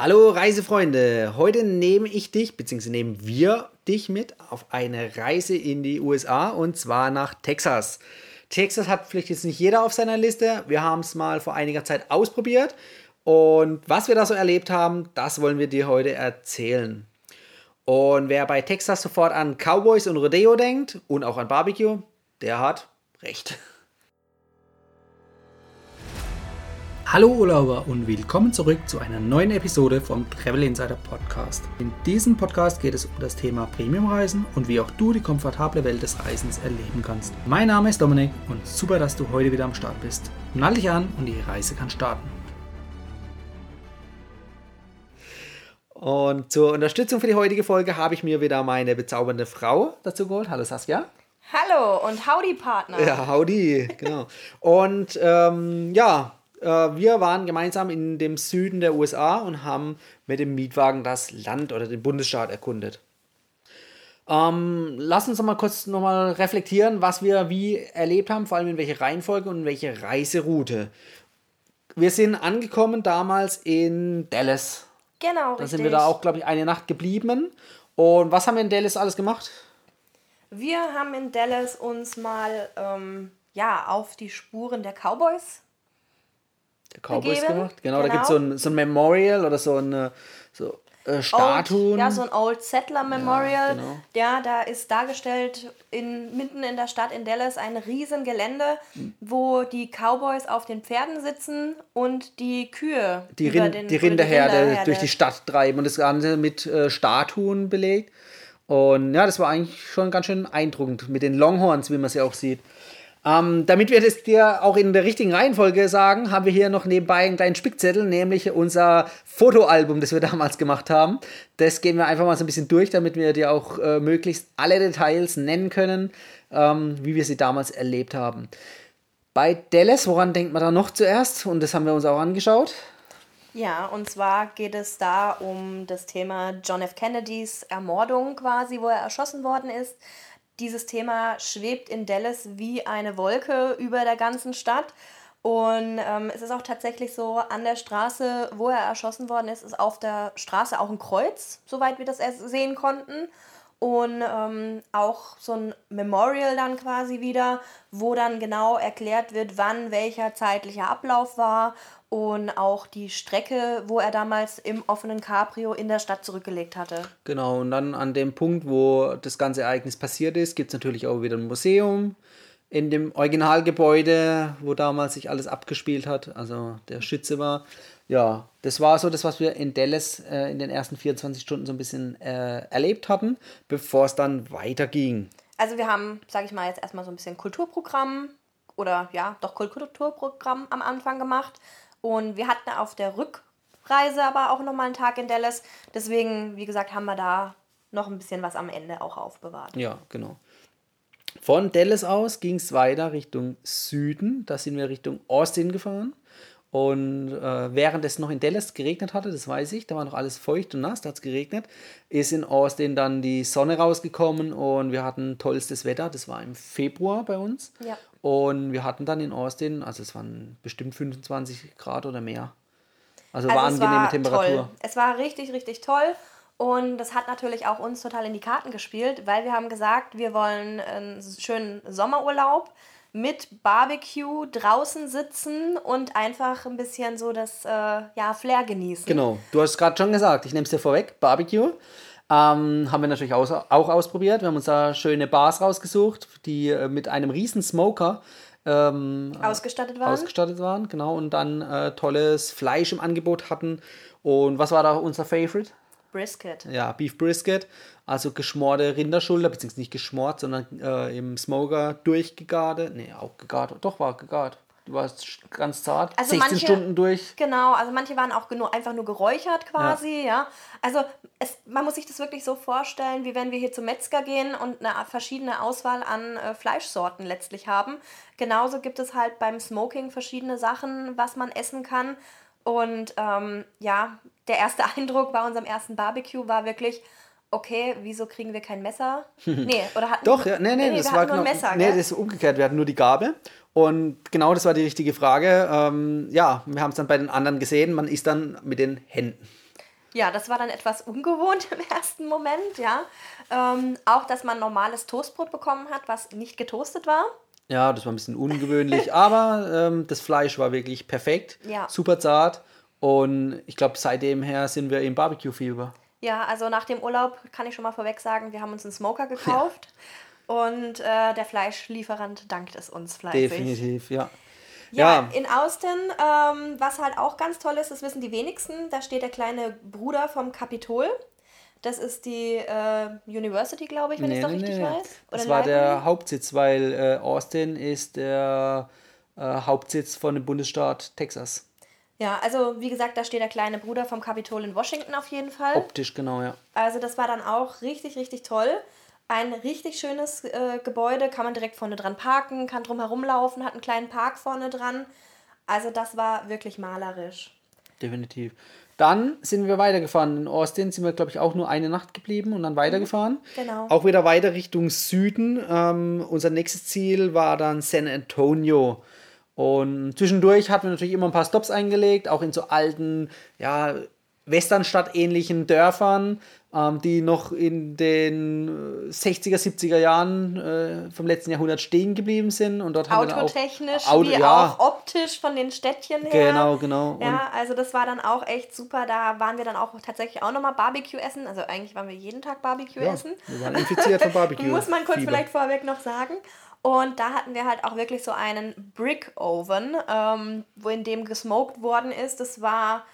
Hallo Reisefreunde, heute nehme ich dich, beziehungsweise nehmen wir dich mit auf eine Reise in die USA und zwar nach Texas. Texas hat vielleicht jetzt nicht jeder auf seiner Liste. Wir haben es mal vor einiger Zeit ausprobiert und was wir da so erlebt haben, das wollen wir dir heute erzählen. Und wer bei Texas sofort an Cowboys und Rodeo denkt und auch an Barbecue, der hat recht. Hallo Urlauber und willkommen zurück zu einer neuen Episode vom Travel Insider Podcast. In diesem Podcast geht es um das Thema Premiumreisen und wie auch du die komfortable Welt des Reisens erleben kannst. Mein Name ist Dominik und super, dass du heute wieder am Start bist. Nall dich an und die Reise kann starten. Und zur Unterstützung für die heutige Folge habe ich mir wieder meine bezaubernde Frau dazu geholt. Hallo Saskia. Hallo und Howdy Partner. Ja, Howdy, genau. Und ähm, ja, wir waren gemeinsam in dem Süden der USA und haben mit dem Mietwagen das Land oder den Bundesstaat erkundet. Ähm, lass uns noch mal kurz noch mal reflektieren, was wir wie erlebt haben, vor allem in welche Reihenfolge und in welche Reiseroute. Wir sind angekommen damals in Dallas. Genau, Da sind wir da auch, glaube ich, eine Nacht geblieben. Und was haben wir in Dallas alles gemacht? Wir haben in Dallas uns mal ähm, ja, auf die Spuren der Cowboys Cowboys Begeben, gemacht. Genau, da genau. gibt es so ein, so ein Memorial oder so eine so, äh, Statuen. Old, ja, so ein Old Settler Memorial. genau. Ja, da ist dargestellt in, mitten in der Stadt in Dallas ein riesen Gelände, wo die Cowboys auf den Pferden sitzen und die Kühe die, Rind, den, die Rinderherde Rinderherde. durch die Stadt treiben und das Ganze mit äh, Statuen belegt. Und ja, das war eigentlich schon ganz schön eindruckend mit den Longhorns, wie man sie auch sieht. Ähm, damit wir das dir auch in der richtigen Reihenfolge sagen, haben wir hier noch nebenbei einen kleinen Spickzettel, nämlich unser Fotoalbum, das wir damals gemacht haben. Das gehen wir einfach mal so ein bisschen durch, damit wir dir auch äh, möglichst alle Details nennen können, ähm, wie wir sie damals erlebt haben. Bei Dallas, woran denkt man da noch zuerst? Und das haben wir uns auch angeschaut. Ja, und zwar geht es da um das Thema John F. Kennedys Ermordung quasi, wo er erschossen worden ist. Dieses Thema schwebt in Dallas wie eine Wolke über der ganzen Stadt. Und ähm, es ist auch tatsächlich so, an der Straße, wo er erschossen worden ist, ist auf der Straße auch ein Kreuz, soweit wir das sehen konnten. Und ähm, auch so ein Memorial dann quasi wieder, wo dann genau erklärt wird, wann welcher zeitlicher Ablauf war und auch die Strecke, wo er damals im offenen Cabrio in der Stadt zurückgelegt hatte. Genau, und dann an dem Punkt, wo das ganze Ereignis passiert ist, gibt es natürlich auch wieder ein Museum in dem Originalgebäude, wo damals sich alles abgespielt hat, also der Schütze war. Ja, das war so das, was wir in Dallas äh, in den ersten 24 Stunden so ein bisschen äh, erlebt hatten, bevor es dann weiterging. Also wir haben, sage ich mal, jetzt erstmal so ein bisschen Kulturprogramm oder ja, doch Kulturprogramm am Anfang gemacht. Und wir hatten auf der Rückreise aber auch nochmal einen Tag in Dallas. Deswegen, wie gesagt, haben wir da noch ein bisschen was am Ende auch aufbewahrt. Ja, genau. Von Dallas aus ging es weiter Richtung Süden. Da sind wir Richtung Austin gefahren. Und äh, während es noch in Dallas geregnet hatte, das weiß ich, da war noch alles feucht und nass, da hat es geregnet, ist in Austin dann die Sonne rausgekommen und wir hatten tollstes Wetter. Das war im Februar bei uns. Ja. Und wir hatten dann in Austin, also es waren bestimmt 25 Grad oder mehr. Also, Also war angenehme war Temperatur. Toll. Es war richtig, richtig toll. Und das hat natürlich auch uns total in die Karten gespielt, weil wir haben gesagt, wir wollen einen schönen Sommerurlaub mit Barbecue draußen sitzen und einfach ein bisschen so das äh, ja, Flair genießen. Genau, du hast es gerade schon gesagt, ich nehme es dir vorweg, Barbecue. Ähm, haben wir natürlich aus, auch ausprobiert. Wir haben uns da schöne Bars rausgesucht, die äh, mit einem riesen Smoker ähm, Ausgestattet waren. ausgestattet waren. Genau, und dann äh, tolles Fleisch im Angebot hatten. Und was war da unser Favorite? Brisket. Ja, Beef Brisket, also geschmorte Rinderschulter, beziehungsweise nicht geschmort, sondern äh, im Smoker durchgegart. Nee, auch gegart. Doch, war gegart. Du warst ganz zart. Also 16 manche- Stunden durch. Genau, also manche waren auch nur, einfach nur geräuchert quasi, ja. Also es, man muss sich das wirklich so vorstellen, wie wenn wir hier zum Metzger gehen und eine verschiedene Auswahl an äh, Fleischsorten letztlich haben. Genauso gibt es halt beim Smoking verschiedene Sachen, was man essen kann. Und ähm, ja, der erste Eindruck bei unserem ersten Barbecue war wirklich, okay, wieso kriegen wir kein Messer? Nee, oder hatten Doch, ja, nee, nee, das wir war hatten nur genau, ein Messer, nee, das ist umgekehrt. Wir hatten nur die Gabel. Und genau das war die richtige Frage. Ähm, ja, wir haben es dann bei den anderen gesehen. Man isst dann mit den Händen. Ja, das war dann etwas ungewohnt im ersten Moment, ja. Ähm, auch, dass man normales Toastbrot bekommen hat, was nicht getoastet war. Ja, das war ein bisschen ungewöhnlich, aber ähm, das Fleisch war wirklich perfekt, Ja. super zart und ich glaube, seitdem her sind wir im Barbecue-Fieber. Ja, also nach dem Urlaub kann ich schon mal vorweg sagen, wir haben uns einen Smoker gekauft und äh, der Fleischlieferant dankt es uns fleißig. Definitiv, ja. Ja, in Austin, ähm, was halt auch ganz toll ist, das wissen die wenigsten, da steht der kleine Bruder vom Kapitol. Das ist die äh, University, glaube ich, wenn ich es doch richtig weiß. Das Oder war Library. der Hauptsitz, weil äh, Austin ist der äh, Hauptsitz von dem Bundesstaat Texas. Ja, also wie gesagt, da steht der kleine Bruder vom Kapitol in Washington auf jeden Fall. Optisch, genau, ja. Also das war dann auch richtig, richtig toll. Ein richtig schönes äh, Gebäude, kann man direkt vorne dran parken, kann drum herumlaufen, hat einen kleinen Park vorne dran. Also das war wirklich malerisch. Definitiv. Dann sind wir weitergefahren. In Austin sind wir, glaube ich, auch nur eine Nacht geblieben und dann weitergefahren. genau. Auch wieder weiter Richtung Süden. Ähm, unser nächstes Ziel war dann San Antonio. Und zwischendurch hatten wir natürlich immer ein paar Stops eingelegt, auch in so alten, ja, Westernstadt-ähnlichen Dörfern, ähm, die noch in den äh, 60er, 70er Jahren äh, vom letzten Jahrhundert stehen geblieben sind. Und dort haben wir auch Autotechnisch, Auto- wie ja. auch optisch von den Städtchen her. Genau, genau. Und Ja, also das war dann auch echt super. Da waren wir dann auch tatsächlich auch nochmal Barbecue essen. Also eigentlich waren wir jeden Tag Barbecue ja, essen. wir waren infiziert von Barbecue. Muss man kurz Fieber. vielleicht vorweg noch sagen. Und da hatten wir halt auch wirklich so einen Brick Oven, ähm, wo in dem gesmoked worden ist. Das war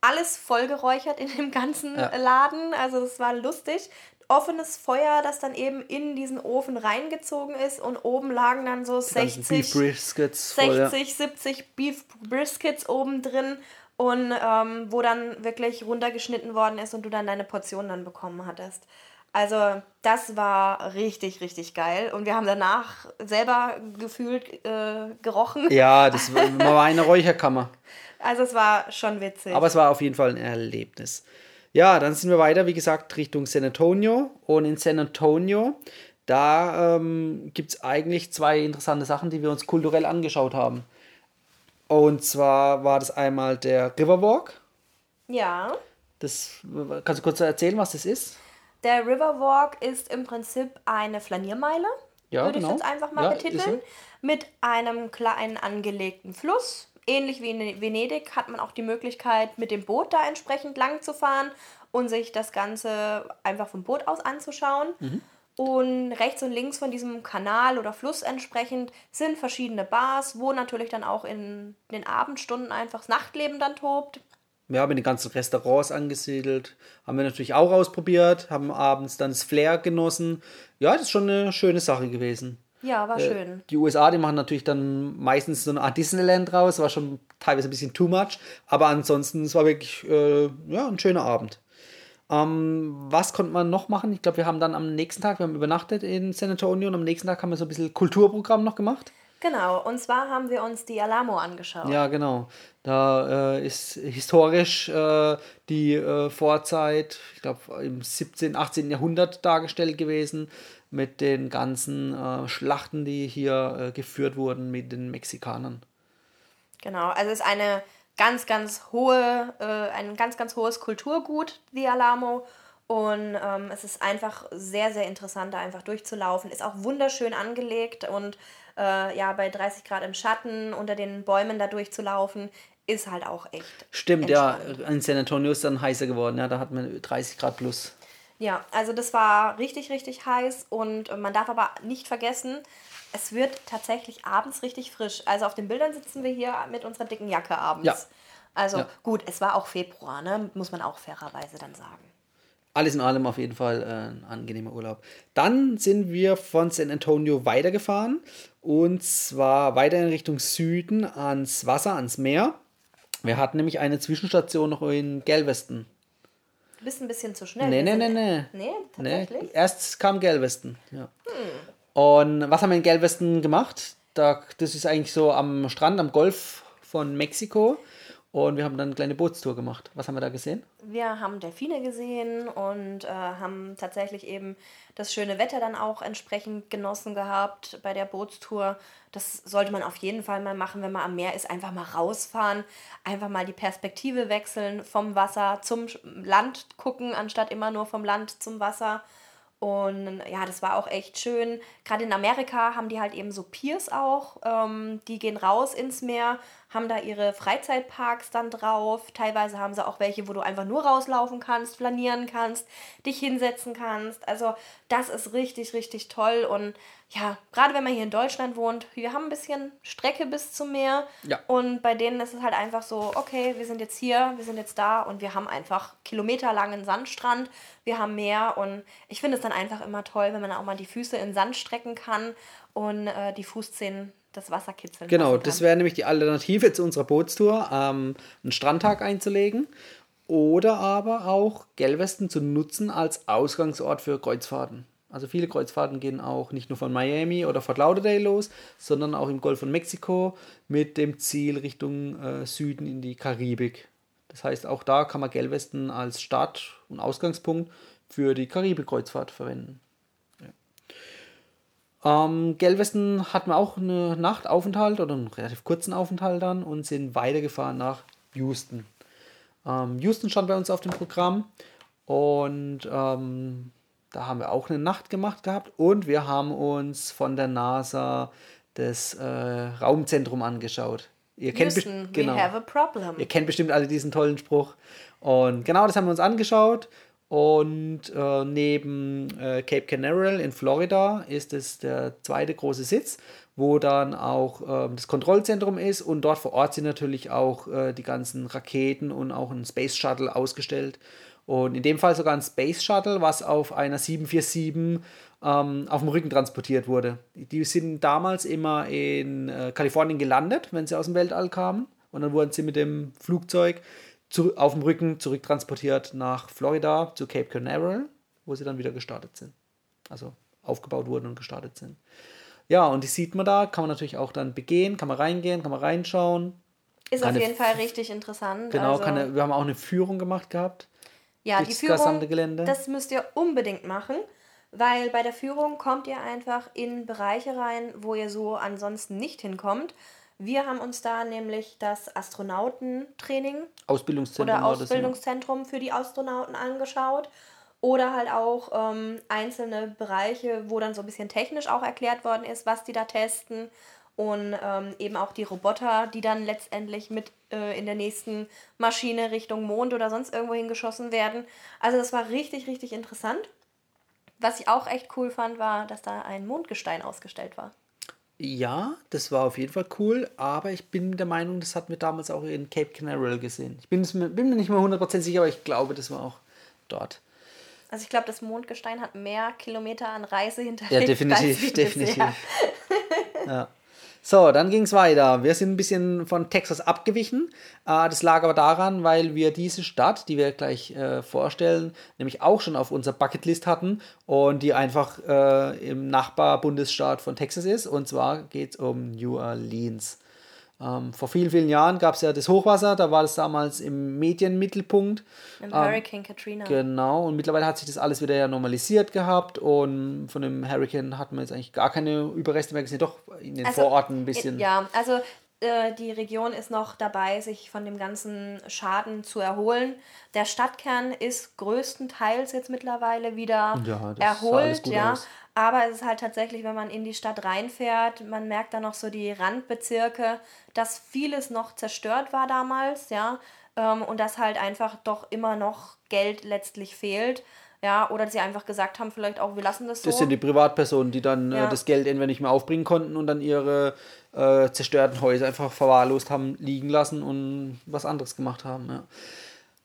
alles vollgeräuchert in dem ganzen Ja. Laden. Also es war lustig. Offenes Feuer, das dann eben in diesen Ofen reingezogen ist und oben lagen dann so Die ganzen 60, Beef Briskets voll, ja. 60, 70 Beef Briskets oben drin und ähm, wo dann wirklich runtergeschnitten worden ist und du dann deine Portion dann bekommen hattest. Also das war richtig, richtig geil. Und wir haben danach selber gefühlt äh, gerochen. Ja, das war, war eine Räucherkammer. Also es war schon witzig. Aber es war auf jeden Fall ein Erlebnis. Ja, dann sind wir weiter, wie gesagt, Richtung San Antonio. Und in San Antonio, da ähm, gibt es eigentlich zwei interessante Sachen, die wir uns kulturell angeschaut haben. Und zwar war das einmal der Riverwalk. ja. Das, kannst du kurz erzählen, was das ist? Der Riverwalk ist im Prinzip eine Flaniermeile, Ja, würde genau. ich jetzt einfach mal Ja, betiteln, mit einem kleinen angelegten Fluss. Ähnlich wie in Venedig hat man auch die Möglichkeit, mit dem Boot da entsprechend lang zu fahren und sich das Ganze einfach vom Boot aus anzuschauen. Mhm. Und rechts und links von diesem Kanal oder Fluss entsprechend sind verschiedene Bars, wo natürlich dann auch in den Abendstunden einfach das Nachtleben dann tobt. Ja, mit den ganzen Restaurants angesiedelt. Haben wir natürlich auch ausprobiert, haben abends dann das Flair genossen. Ja, das ist schon eine schöne Sache gewesen. Ja, Äh, war schön. Die USA, die machen natürlich dann meistens so eine Art Disneyland draus, war schon teilweise ein bisschen too much, aber ansonsten, es war wirklich äh, ja, ein schöner Abend. Ähm, was konnte man noch machen? Ich glaube, wir haben dann am nächsten Tag, wir haben übernachtet in San Antonio und am nächsten Tag haben wir so ein bisschen Kulturprogramm noch gemacht. Genau, und zwar haben wir uns die Alamo angeschaut. Ja, genau. Da äh, ist historisch äh, die äh, Vorzeit, ich glaube, im 17., 18. Jahrhundert dargestellt gewesen mit den ganzen äh, Schlachten, die hier äh, geführt wurden mit den Mexikanern. Genau, also es ist eine ganz, ganz hohe, äh, ein ganz, ganz hohes Kulturgut, die Alamo. Und ähm, es ist einfach sehr, sehr interessant, da einfach durchzulaufen. Ist auch wunderschön angelegt und äh, ja, bei 30 Grad im Schatten unter den Bäumen da durchzulaufen, ist halt auch echt. Stimmt, ja, in San Antonio ist dann heißer geworden, ja, da hat man 30 Grad plus. Ja, also das war richtig, richtig heiß und man darf aber nicht vergessen, es wird tatsächlich abends richtig frisch. Also auf den Bildern sitzen wir hier mit unserer dicken Jacke abends. Ja. Also Ja. gut, es war auch Februar, ne? muss man auch fairerweise dann sagen. Alles in allem auf jeden Fall äh, ein angenehmer Urlaub. Dann sind wir von San Antonio weitergefahren und zwar weiter in Richtung Süden ans Wasser, ans Meer. Wir hatten nämlich eine Zwischenstation noch in Galveston. Du bist ein bisschen zu schnell. Nee, nee, nee, nee. Nee, Nee, tatsächlich? erst kam Galveston. Ja. Und was haben wir in Galveston gemacht? Da, das ist eigentlich so am Strand, am Golf von Mexiko. Und wir haben dann eine kleine Bootstour gemacht. Was haben wir da gesehen? Wir haben Delfine gesehen und äh, haben tatsächlich eben das schöne Wetter dann auch entsprechend genossen gehabt bei der Bootstour. Das sollte man auf jeden Fall mal machen, wenn man am Meer ist. Einfach mal rausfahren, einfach mal die Perspektive wechseln, vom Wasser zum Land gucken, anstatt immer nur vom Land zum Wasser. Und ja, das war auch echt schön. Gerade in Amerika haben die halt eben so Piers auch. Ähm, die gehen raus ins Meer, haben da ihre Freizeitparks dann drauf. Teilweise haben sie auch welche, wo du einfach nur rauslaufen kannst, flanieren kannst, dich hinsetzen kannst. Also das ist richtig, richtig toll. Und ja, gerade wenn man hier in Deutschland wohnt, wir haben ein bisschen Strecke bis zum Meer. Ja. Und bei denen ist es halt einfach so, okay, wir sind jetzt hier, wir sind jetzt da und wir haben einfach kilometerlangen Sandstrand, wir haben Meer und ich finde es dann einfach immer toll, wenn man auch mal die Füße in Sand strecken kann und äh, die Fußzehen das Wasser kitzeln Genau, das wäre nämlich die Alternative zu unserer Bootstour, ähm, einen Strandtag einzulegen oder aber auch Gelwesten zu nutzen als Ausgangsort für Kreuzfahrten. Also viele Kreuzfahrten gehen auch nicht nur von Miami oder Fort Lauderdale los, sondern auch im Golf von Mexiko mit dem Ziel Richtung äh, Süden in die Karibik. Das heißt, auch da kann man Gelwesten als Start- und Ausgangspunkt für die Karibik-Kreuzfahrt verwenden. Ähm, Gelwesten hatten wir auch eine Nachtaufenthalt oder einen relativ kurzen Aufenthalt dann und sind weitergefahren nach Houston. Ähm, Houston stand bei uns auf dem Programm und ähm, da haben wir auch eine Nacht gemacht gehabt und wir haben uns von der NASA das äh, Raumzentrum angeschaut. Ihr kennt, Houston, genau, ihr kennt bestimmt alle diesen tollen Spruch. Und genau das haben wir uns angeschaut. Und äh, neben äh, Cape Canaveral in Florida ist es der zweite große Sitz, wo dann auch äh, das Kontrollzentrum ist. Und dort vor Ort sind natürlich auch äh, die ganzen Raketen und auch ein Space Shuttle ausgestellt. Und in dem Fall sogar ein Space Shuttle, was auf einer 747 ähm, auf dem Rücken transportiert wurde. Die sind damals immer in äh, Kalifornien gelandet, wenn sie aus dem Weltall kamen. Und dann wurden sie mit dem Flugzeug zu, auf dem Rücken zurücktransportiert nach Florida zu Cape Canaveral, wo sie dann wieder gestartet sind. Also aufgebaut wurden und gestartet sind. Ja, und die sieht man da, kann man natürlich auch dann begehen, kann man reingehen, kann man reinschauen. Ist auf jeden Fall richtig interessant. Genau, also, eine, wir haben auch eine Führung gemacht gehabt. Ja, die Führung, Gelände. das müsst ihr unbedingt machen, weil bei der Führung kommt ihr einfach in Bereiche rein, wo ihr so ansonsten nicht hinkommt. Wir haben uns da nämlich das Astronautentraining Ausbildungszentrum oder Ausbildungszentrum für die Astronauten angeschaut. Oder halt auch ähm, einzelne Bereiche, wo dann so ein bisschen technisch auch erklärt worden ist, was die da testen und ähm, eben auch die Roboter, die dann letztendlich mit äh, in der nächsten Maschine Richtung Mond oder sonst irgendwo hingeschossen werden. Also das war richtig, richtig interessant. Was ich auch echt cool fand, war, dass da ein Mondgestein ausgestellt war. Ja, das war auf jeden Fall cool, aber ich bin der Meinung, das hatten wir damals auch in Cape Canaveral gesehen. Ich bin, bin mir nicht mehr 100% sicher, aber ich glaube, das war auch dort. Also ich glaube, das Mondgestein hat mehr Kilometer an Reise hinterlegt. Ja, definitiv, definitiv. ja. So, dann ging es weiter. Wir sind ein bisschen von Texas abgewichen. Äh, das lag aber daran, weil wir diese Stadt, die wir gleich äh, vorstellen, nämlich auch schon auf unserer Bucketlist hatten und die einfach äh, im Nachbarbundesstaat von Texas ist. Und zwar geht es um New Orleans. Ähm, vor vielen, vielen Jahren gab es ja das Hochwasser, da war das damals im Medienmittelpunkt. Im ähm, Hurricane Katrina. Genau, und mittlerweile hat sich das alles wieder ja normalisiert gehabt und von dem Hurricane hat man jetzt eigentlich gar keine Überreste mehr gesehen, doch in den also, Vororten ein bisschen. Ja, also äh, die Region ist noch dabei, sich von dem ganzen Schaden zu erholen. Der Stadtkern ist größtenteils jetzt mittlerweile wieder ja, erholt, ja. Aus. Aber es ist halt tatsächlich, wenn man in die Stadt reinfährt, man merkt da noch so die Randbezirke, dass vieles noch zerstört war damals, ja. Ähm, und dass halt einfach doch immer noch Geld letztlich fehlt. Ja, oder sie einfach gesagt haben, vielleicht auch, wir lassen das so. Das sind die Privatpersonen, die dann äh, ja. äh, das Geld entweder nicht mehr aufbringen konnten und dann ihre äh, zerstörten Häuser einfach verwahrlost haben liegen lassen und was anderes gemacht haben. Ja.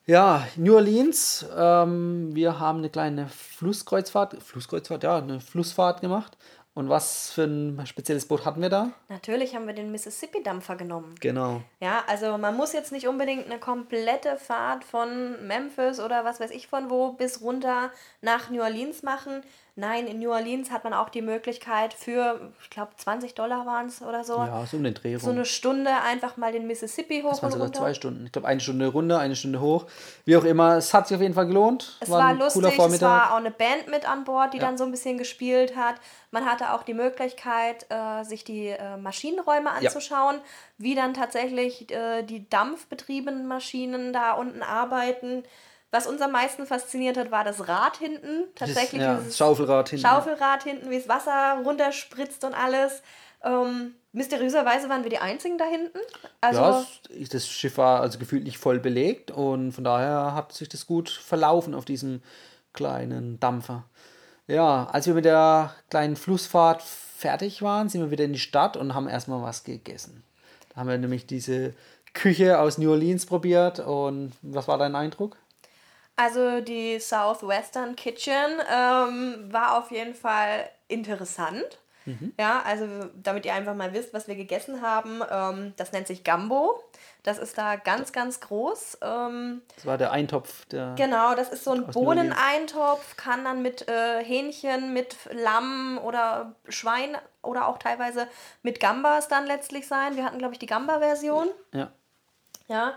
Ja, New Orleans. Ähm, wir haben eine kleine Flusskreuzfahrt, Flusskreuzfahrt, ja, eine Flussfahrt gemacht. Und was für ein spezielles Boot hatten wir da? Natürlich haben wir den Mississippi-Dampfer genommen. Genau. Ja, also man muss jetzt nicht unbedingt eine komplette Fahrt von Memphis oder was weiß ich von wo bis runter nach New Orleans machen. Nein, in New Orleans hat man auch die Möglichkeit für, ich glaube, 20 Dollar waren es oder so. Ja, so um den Dreh So eine Stunde einfach mal den Mississippi hoch Das waren und sogar runter. zwei Stunden. Ich glaube, eine Stunde runter, eine Stunde hoch. Wie auch immer, es hat sich auf jeden Fall gelohnt. Es war, ein lustig, es war auch eine Band mit an Bord, die Ja. dann so ein bisschen gespielt hat. Man hatte auch die Möglichkeit, äh, sich die äh, Maschinenräume anzuschauen, wie dann tatsächlich äh, die dampfbetriebenen Maschinen da unten arbeiten. Was uns am meisten fasziniert hat, war das Rad hinten. Tatsächlich ja, dieses Schaufelrad hinten. Schaufelrad hinten, wie das Wasser runterspritzt und alles. Ähm, mysteriöserweise waren wir die Einzigen da hinten. Also, ja, das Schiff war also gefühlt nicht voll belegt und von daher hat sich das gut verlaufen auf diesem kleinen Dampfer. Ja, als wir mit der kleinen Flussfahrt fertig waren, sind wir wieder in die Stadt und haben erstmal was gegessen. Da haben wir nämlich diese Küche aus New Orleans probiert und was war dein Eindruck? Also die Southwestern Kitchen ähm, war auf jeden Fall interessant. Ja, also damit ihr einfach mal wisst, was wir gegessen haben, ähm, das nennt sich Gambo. Das ist da ganz, ganz groß. Ähm, Das war der Eintopf, der genau, das ist so ein. Bohneneintopf, kann dann mit äh, Hähnchen, mit Lamm oder Schwein oder auch teilweise mit Gambas dann letztlich sein. Wir hatten, glaube ich, die Gamba-Version. ja. Ja.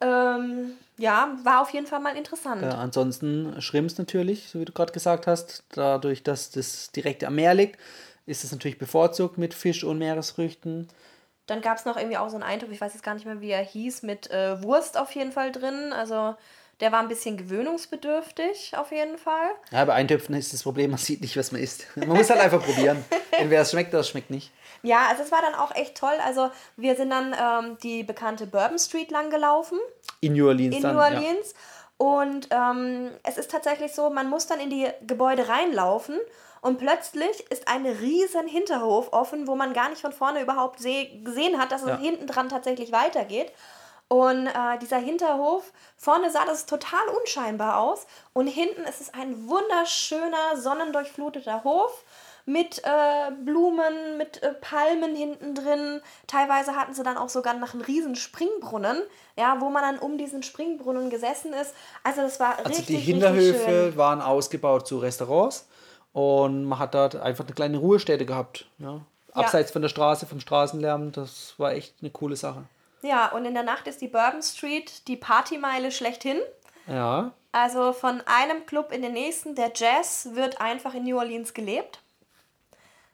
Ähm, ja, war auf jeden Fall mal interessant. Ja, ansonsten Shrimps natürlich, so wie du gerade gesagt hast. Dadurch, dass das direkt am Meer liegt, ist es natürlich bevorzugt mit Fisch und Meeresfrüchten. Dann gab es noch irgendwie auch so einen Eintopf, ich weiß jetzt gar nicht mehr, wie er hieß, mit äh, Wurst auf jeden Fall drin. Also der war ein bisschen gewöhnungsbedürftig auf jeden Fall. Ja, bei Eintöpfen ist das Problem, man sieht nicht, was man isst. Man muss halt einfach probieren. Entweder es schmeckt oder es schmeckt nicht. Ja, also es war dann auch echt toll. Also wir sind dann ähm, die bekannte Bourbon Street lang gelaufen In New Orleans in. New Orleans. Und ähm, es ist tatsächlich so, man muss dann in die Gebäude reinlaufen und plötzlich ist ein riesen Hinterhof offen, wo man gar nicht von vorne überhaupt seh gesehen hat, dass es Ja. hinten dran tatsächlich weitergeht. Und äh, dieser Hinterhof, vorne sah das total unscheinbar aus und hinten ist es ein wunderschöner, sonnendurchfluteter Hof mit äh, Blumen, mit äh, Palmen hinten drin. Teilweise hatten sie dann auch sogar noch einen riesen Springbrunnen, ja, wo man dann um diesen Springbrunnen gesessen ist. Also das war Also richtig, die richtig Hinterhöfe schön. waren ausgebaut zu Restaurants und man hat dort einfach eine kleine Ruhestätte gehabt. Ja. Abseits von der Straße, vom Straßenlärm, das war echt eine coole Sache. Ja, und in der Nacht ist die Bourbon Street die Partymeile schlechthin. Ja, Also von einem Club in den nächsten, der Jazz wird einfach in New Orleans gelebt.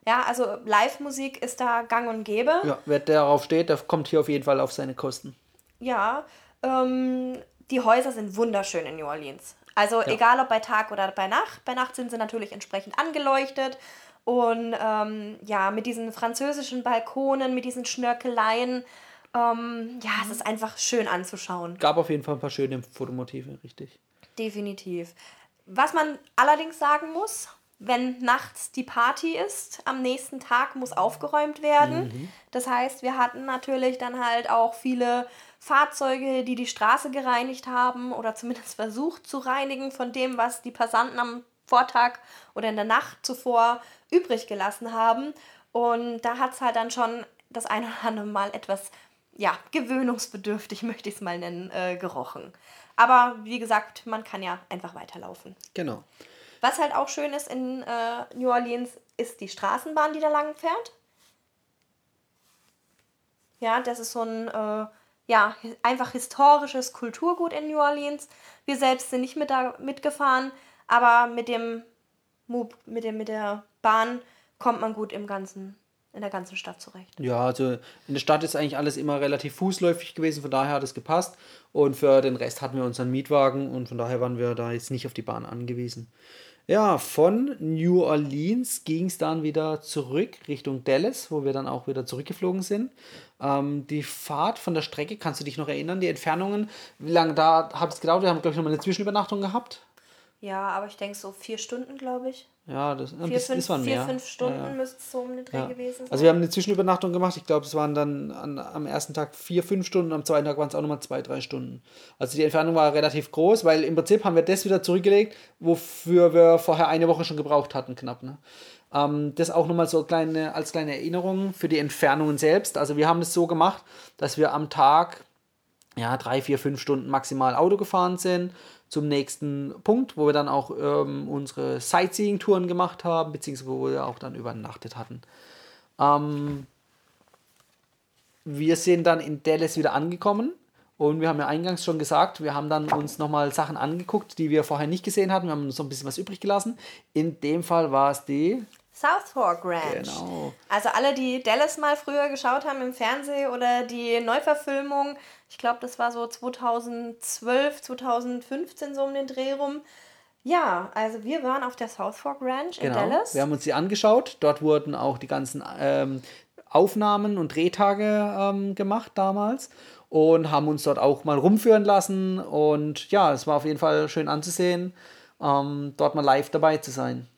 Ja, also Live-Musik ist da gang und gäbe. ja wer darauf steht, der kommt hier auf jeden Fall auf seine Kosten. Ja, ähm, die Häuser sind wunderschön in New Orleans. Also egal ob bei Tag oder bei Nacht. Bei Nacht sind sie natürlich entsprechend angeleuchtet. Und ähm, ja, mit diesen französischen Balkonen, mit diesen Schnörkeleien. Ähm, ja, es ist einfach schön anzuschauen. Gab auf jeden Fall ein paar schöne Fotomotive, richtig. Definitiv. Was man allerdings sagen muss, wenn nachts die Party ist, am nächsten Tag muss aufgeräumt werden. Das heißt, wir hatten natürlich dann halt auch viele Fahrzeuge, die die Straße gereinigt haben oder zumindest versucht zu reinigen von dem, was die Passanten am Vortag oder in der Nacht zuvor übrig gelassen haben. Und da hat es halt dann schon das eine oder andere Mal etwas, ja, gewöhnungsbedürftig, möchte ich es mal nennen, äh, gerochen. Aber wie gesagt, man kann ja einfach weiterlaufen. Genau. Was halt auch schön ist in äh, New Orleans, ist die Straßenbahn, die da lang fährt. Ja, das ist so ein äh, ja, einfach historisches Kulturgut in New Orleans. Wir selbst sind nicht mit da mitgefahren, aber mit dem mit dem mit der Bahn kommt man gut im ganzen in der ganzen Stadt zurecht. Ja, also in der Stadt ist eigentlich alles immer relativ fußläufig gewesen, von daher hat es gepasst. Und für den Rest hatten wir unseren Mietwagen und von daher waren wir da jetzt nicht auf die Bahn angewiesen. Ja, von New Orleans ging es dann wieder zurück Richtung Dallas, wo wir dann auch wieder zurückgeflogen sind. Ähm, die Fahrt von der Strecke, kannst du dich noch erinnern, die Entfernungen? Wie lange da hat es gedauert? Wir haben, glaube ich, noch mal eine Zwischenübernachtung gehabt. Ja, aber ich denke so vier Stunden, glaube ich. Ja, das, Vier, bisschen, fünf, das waren vier, mehr. fünf Stunden Ja, ja. müsste es so um den Dreh Ja. gewesen sein. Also wir haben eine Zwischenübernachtung gemacht. Ich glaube, es waren dann an, am ersten Tag vier, fünf Stunden, am zweiten Tag waren es auch nochmal zwei, drei Stunden. Also die Entfernung war relativ groß, weil im Prinzip haben wir das wieder zurückgelegt, wofür wir vorher eine Woche schon gebraucht hatten, knapp. Ne? Ähm, das auch nochmal so kleine, als kleine Erinnerung für die Entfernungen selbst. Also wir haben das so gemacht, dass wir am Tag ja, drei, vier, fünf Stunden maximal Auto gefahren sind zum nächsten Punkt, wo wir dann auch ähm, unsere Sightseeing-Touren gemacht haben, beziehungsweise wo wir auch dann übernachtet hatten. Ähm, wir sind dann in Dallas wieder angekommen und wir haben ja eingangs schon gesagt, wir haben dann uns nochmal Sachen angeguckt, die wir vorher nicht gesehen hatten. Wir haben uns noch ein bisschen was übrig gelassen. In dem Fall war es die South Fork Ranch. Genau. Also alle, die Dallas mal früher geschaut haben im Fernsehen oder die Neuverfilmung, ich glaube, das war so 2012, 2015 so um den Dreh rum. Ja, also wir waren auf der South Fork Ranch genau. in Dallas. Wir haben uns die angeschaut. Dort wurden auch die ganzen ähm, Aufnahmen und Drehtage ähm, gemacht damals und haben uns dort auch mal rumführen lassen. Und ja, es war auf jeden Fall schön anzusehen, ähm, dort mal live dabei zu sein.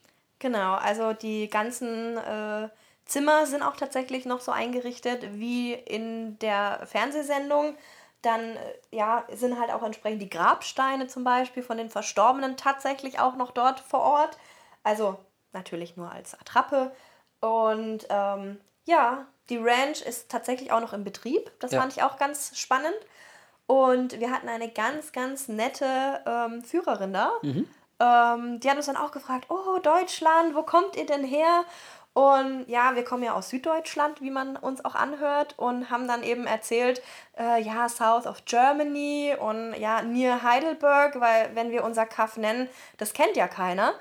Genau, also die ganzen äh, Zimmer sind auch tatsächlich noch so eingerichtet wie in der Fernsehsendung. Dann äh, ja, sind halt auch entsprechend die Grabsteine zum Beispiel von den Verstorbenen tatsächlich auch noch dort vor Ort. Also natürlich nur als Attrappe. Und ähm, ja, die Ranch ist tatsächlich auch noch im Betrieb. Das ja. fand ich auch ganz spannend. Und wir hatten eine ganz, ganz nette ähm, Führerin da. Mhm. Ähm, die hat uns dann auch gefragt, oh Deutschland, wo kommt ihr denn her? Und ja, wir kommen ja aus Süddeutschland, wie man uns auch anhört, und haben dann eben erzählt, äh, ja, South of Germany und ja, near Heidelberg, weil wenn wir unser Kaff nennen, das kennt ja keiner.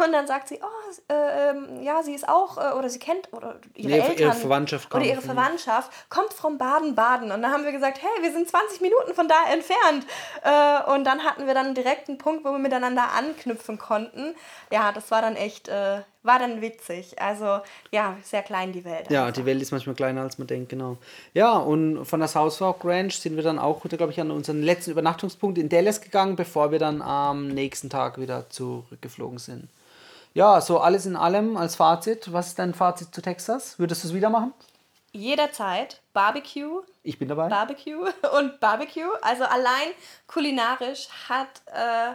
Und dann sagt sie, oh, äh, ähm, ja, sie ist auch, äh, oder sie kennt, oder ihre nee, Eltern. Ihre Verwandtschaft kommt. Oder ihre Verwandtschaft kommt vom Baden-Baden. Und dann haben wir gesagt, hey, wir sind 20 Minuten von da entfernt. Äh, und dann hatten wir dann direkt einen Punkt, wo wir miteinander anknüpfen konnten. Ja, das war dann echt, äh, war dann witzig. Also, ja, sehr klein die Welt. Ja, die Welt ist manchmal kleiner, als man denkt, genau. Ja, und von der Southwark Ranch sind wir dann auch, glaube ich, an unseren letzten Übernachtungspunkt in Dallas gegangen, bevor wir dann am nächsten Tag wieder zurückgeflogen sind. Ja, so alles in allem als Fazit. Was ist dein Fazit zu Texas? Würdest du es wieder machen? Jederzeit Barbecue. Ich bin dabei. Barbecue und Barbecue. Also allein kulinarisch hat äh,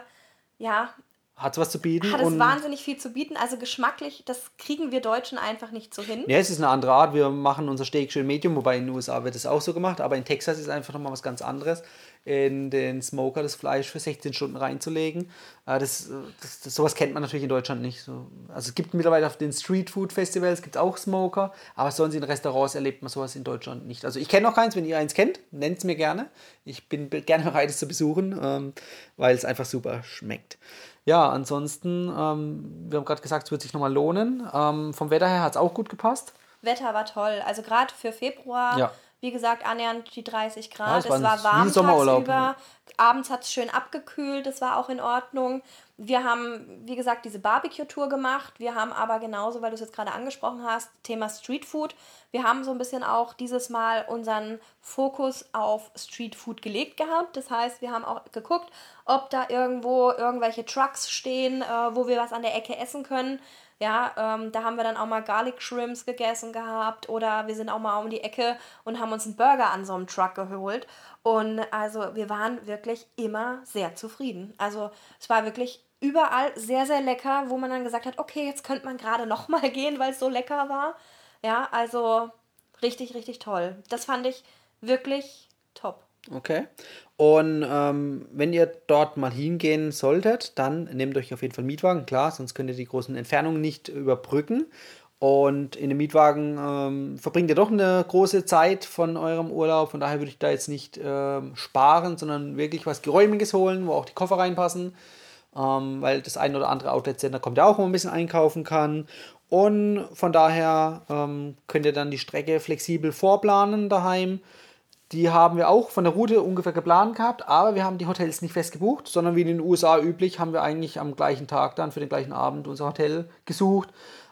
ja hat was zu bieten. Hat es wahnsinnig viel zu bieten. Also geschmacklich, das kriegen wir Deutschen einfach nicht so hin. Ja, es ist eine andere Art. Wir machen unser Steak schön medium, wobei in den USA wird es auch so gemacht. Aber in Texas ist es einfach nochmal was ganz anderes, in den Smoker das Fleisch für 16 Stunden reinzulegen. Äh, das, das, das, sowas kennt man natürlich in Deutschland nicht. Also es gibt mittlerweile auf den Street Food Festivals gibt auch Smoker, aber sonst in Restaurants erlebt man sowas in Deutschland nicht. Also ich kenne noch keins, wenn ihr eins kennt, nennt es mir gerne. Ich bin gerne bereit, es zu besuchen, ähm, weil es einfach super schmeckt. Ja, ansonsten, ähm, wir haben gerade gesagt, es wird sich nochmal lohnen. Ähm, vom Wetter her hat es auch gut gepasst. Wetter war toll. Also gerade für Februar, ja. Wie gesagt, annähernd die 30 Grad. Ja, es, es war warm tagsüber. Abends hat es schön abgekühlt, das war auch in Ordnung. Wir haben, wie gesagt, diese Barbecue-Tour gemacht. Wir haben aber genauso, weil du es jetzt gerade angesprochen hast, Thema Street Food. Wir haben so ein bisschen auch dieses Mal unseren Fokus auf Street Food gelegt gehabt. Das heißt, wir haben auch geguckt, ob da irgendwo irgendwelche Trucks stehen, äh, wo wir was an der Ecke essen können. Ja, ähm, da haben wir dann auch mal Garlic Shrimps gegessen gehabt oder wir sind auch mal um die Ecke und haben uns einen Burger an so einem Truck geholt. Und also wir waren wirklich immer sehr zufrieden. Also es war wirklich überall sehr, sehr lecker, wo man dann gesagt hat, okay, jetzt könnte man gerade nochmal gehen, weil es so lecker war. Ja, also richtig, richtig toll. Das fand ich wirklich top. Okay. Und ähm, wenn ihr dort mal hingehen solltet, dann nehmt euch auf jeden Fall Mietwagen, klar, sonst könnt ihr die großen Entfernungen nicht überbrücken. Und in dem Mietwagen ähm, verbringt ihr doch eine große Zeit von eurem Urlaub. Von daher würde ich da jetzt nicht ähm, sparen, sondern wirklich was Geräumiges holen, wo auch die Koffer reinpassen ähm, weil das ein oder andere Outlet-Center kommt ja auch, wo man ein bisschen einkaufen kann. Und von daher ähm, könnt ihr dann die Strecke flexibel vorplanen daheim. Die haben wir auch von der Route ungefähr geplant gehabt, aber wir haben die Hotels nicht fest gebucht, sondern wie in den USA üblich haben wir eigentlich am gleichen Tag dann für den gleichen Abend unser Hotel gesucht.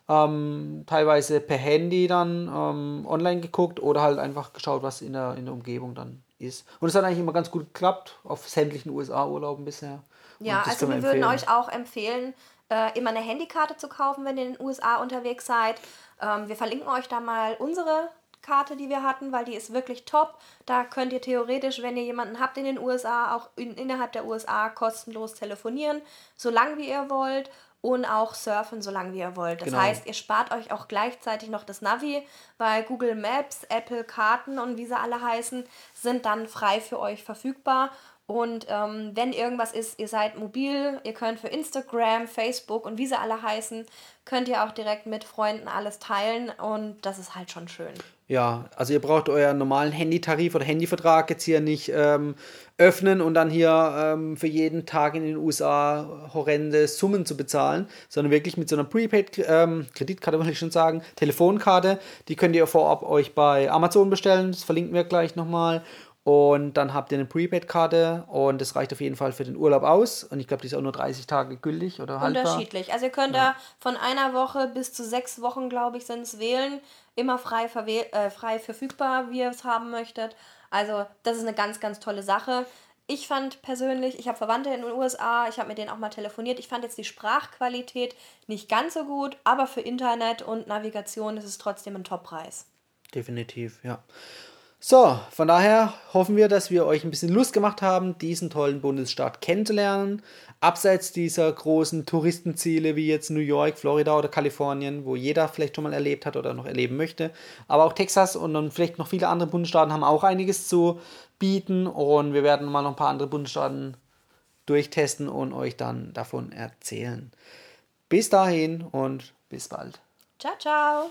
Ähm, teilweise per Handy dann ähm, online geguckt oder halt einfach geschaut, was in der, in der Umgebung dann ist. Und es hat eigentlich immer ganz gut geklappt auf sämtlichen USA-Urlauben bisher. Ja, also wir würden euch auch empfehlen, äh, immer eine Handykarte zu kaufen, wenn ihr in den USA unterwegs seid. Ähm, wir verlinken euch da mal unsere Karte, die wir hatten, weil die ist wirklich top. Da könnt ihr theoretisch, wenn ihr jemanden habt in den USA, auch in, innerhalb der USA kostenlos telefonieren, so lange wie ihr wollt. und auch surfen, solange wie ihr wollt. Das Genau. heißt, ihr spart euch auch gleichzeitig noch das Navi, weil Google Maps, Apple Karten und wie sie alle heißen, sind dann frei für euch verfügbar. Und ähm, wenn irgendwas ist, ihr seid mobil, ihr könnt für Instagram, Facebook und wie sie alle heißen, könnt ihr auch direkt mit Freunden alles teilen und das ist halt schon schön. Ja, also ihr braucht euren normalen Handytarif oder Handyvertrag jetzt hier nicht ähm, öffnen und dann hier ähm, für jeden Tag in den USA horrende Summen zu bezahlen, sondern wirklich mit so einer Prepaid-Kreditkarte, wollte ich schon sagen, Telefonkarte, die könnt ihr vorab euch bei Amazon bestellen, das verlinken wir gleich nochmal. Und dann habt ihr eine Prepaid-Karte und das reicht auf jeden Fall für den Urlaub aus. Und ich glaube, die ist auch nur 30 Tage gültig oder haltbar. Unterschiedlich. Also ihr könnt da von einer Woche bis zu sechs Wochen, glaube ich, sind es wählen. Immer frei, äh, frei verfügbar, wie ihr es haben möchtet. Also das ist eine ganz, ganz tolle Sache. Ich fand persönlich, ich habe Verwandte in den USA, ich habe mit denen auch mal telefoniert. Ich fand jetzt die Sprachqualität nicht ganz so gut, aber für Internet und Navigation ist es trotzdem ein Toppreis. Definitiv, ja. So, von daher hoffen wir, dass wir euch ein bisschen Lust gemacht haben, diesen tollen Bundesstaat kennenzulernen. Abseits dieser großen Touristenziele wie jetzt New York, Florida oder Kalifornien, wo jeder vielleicht schon mal erlebt hat oder noch erleben möchte. Aber auch Texas und dann vielleicht noch viele andere Bundesstaaten haben auch einiges zu bieten. Und wir werden mal noch ein paar andere Bundesstaaten durchtesten und euch dann davon erzählen. Bis dahin und bis bald. Ciao, ciao!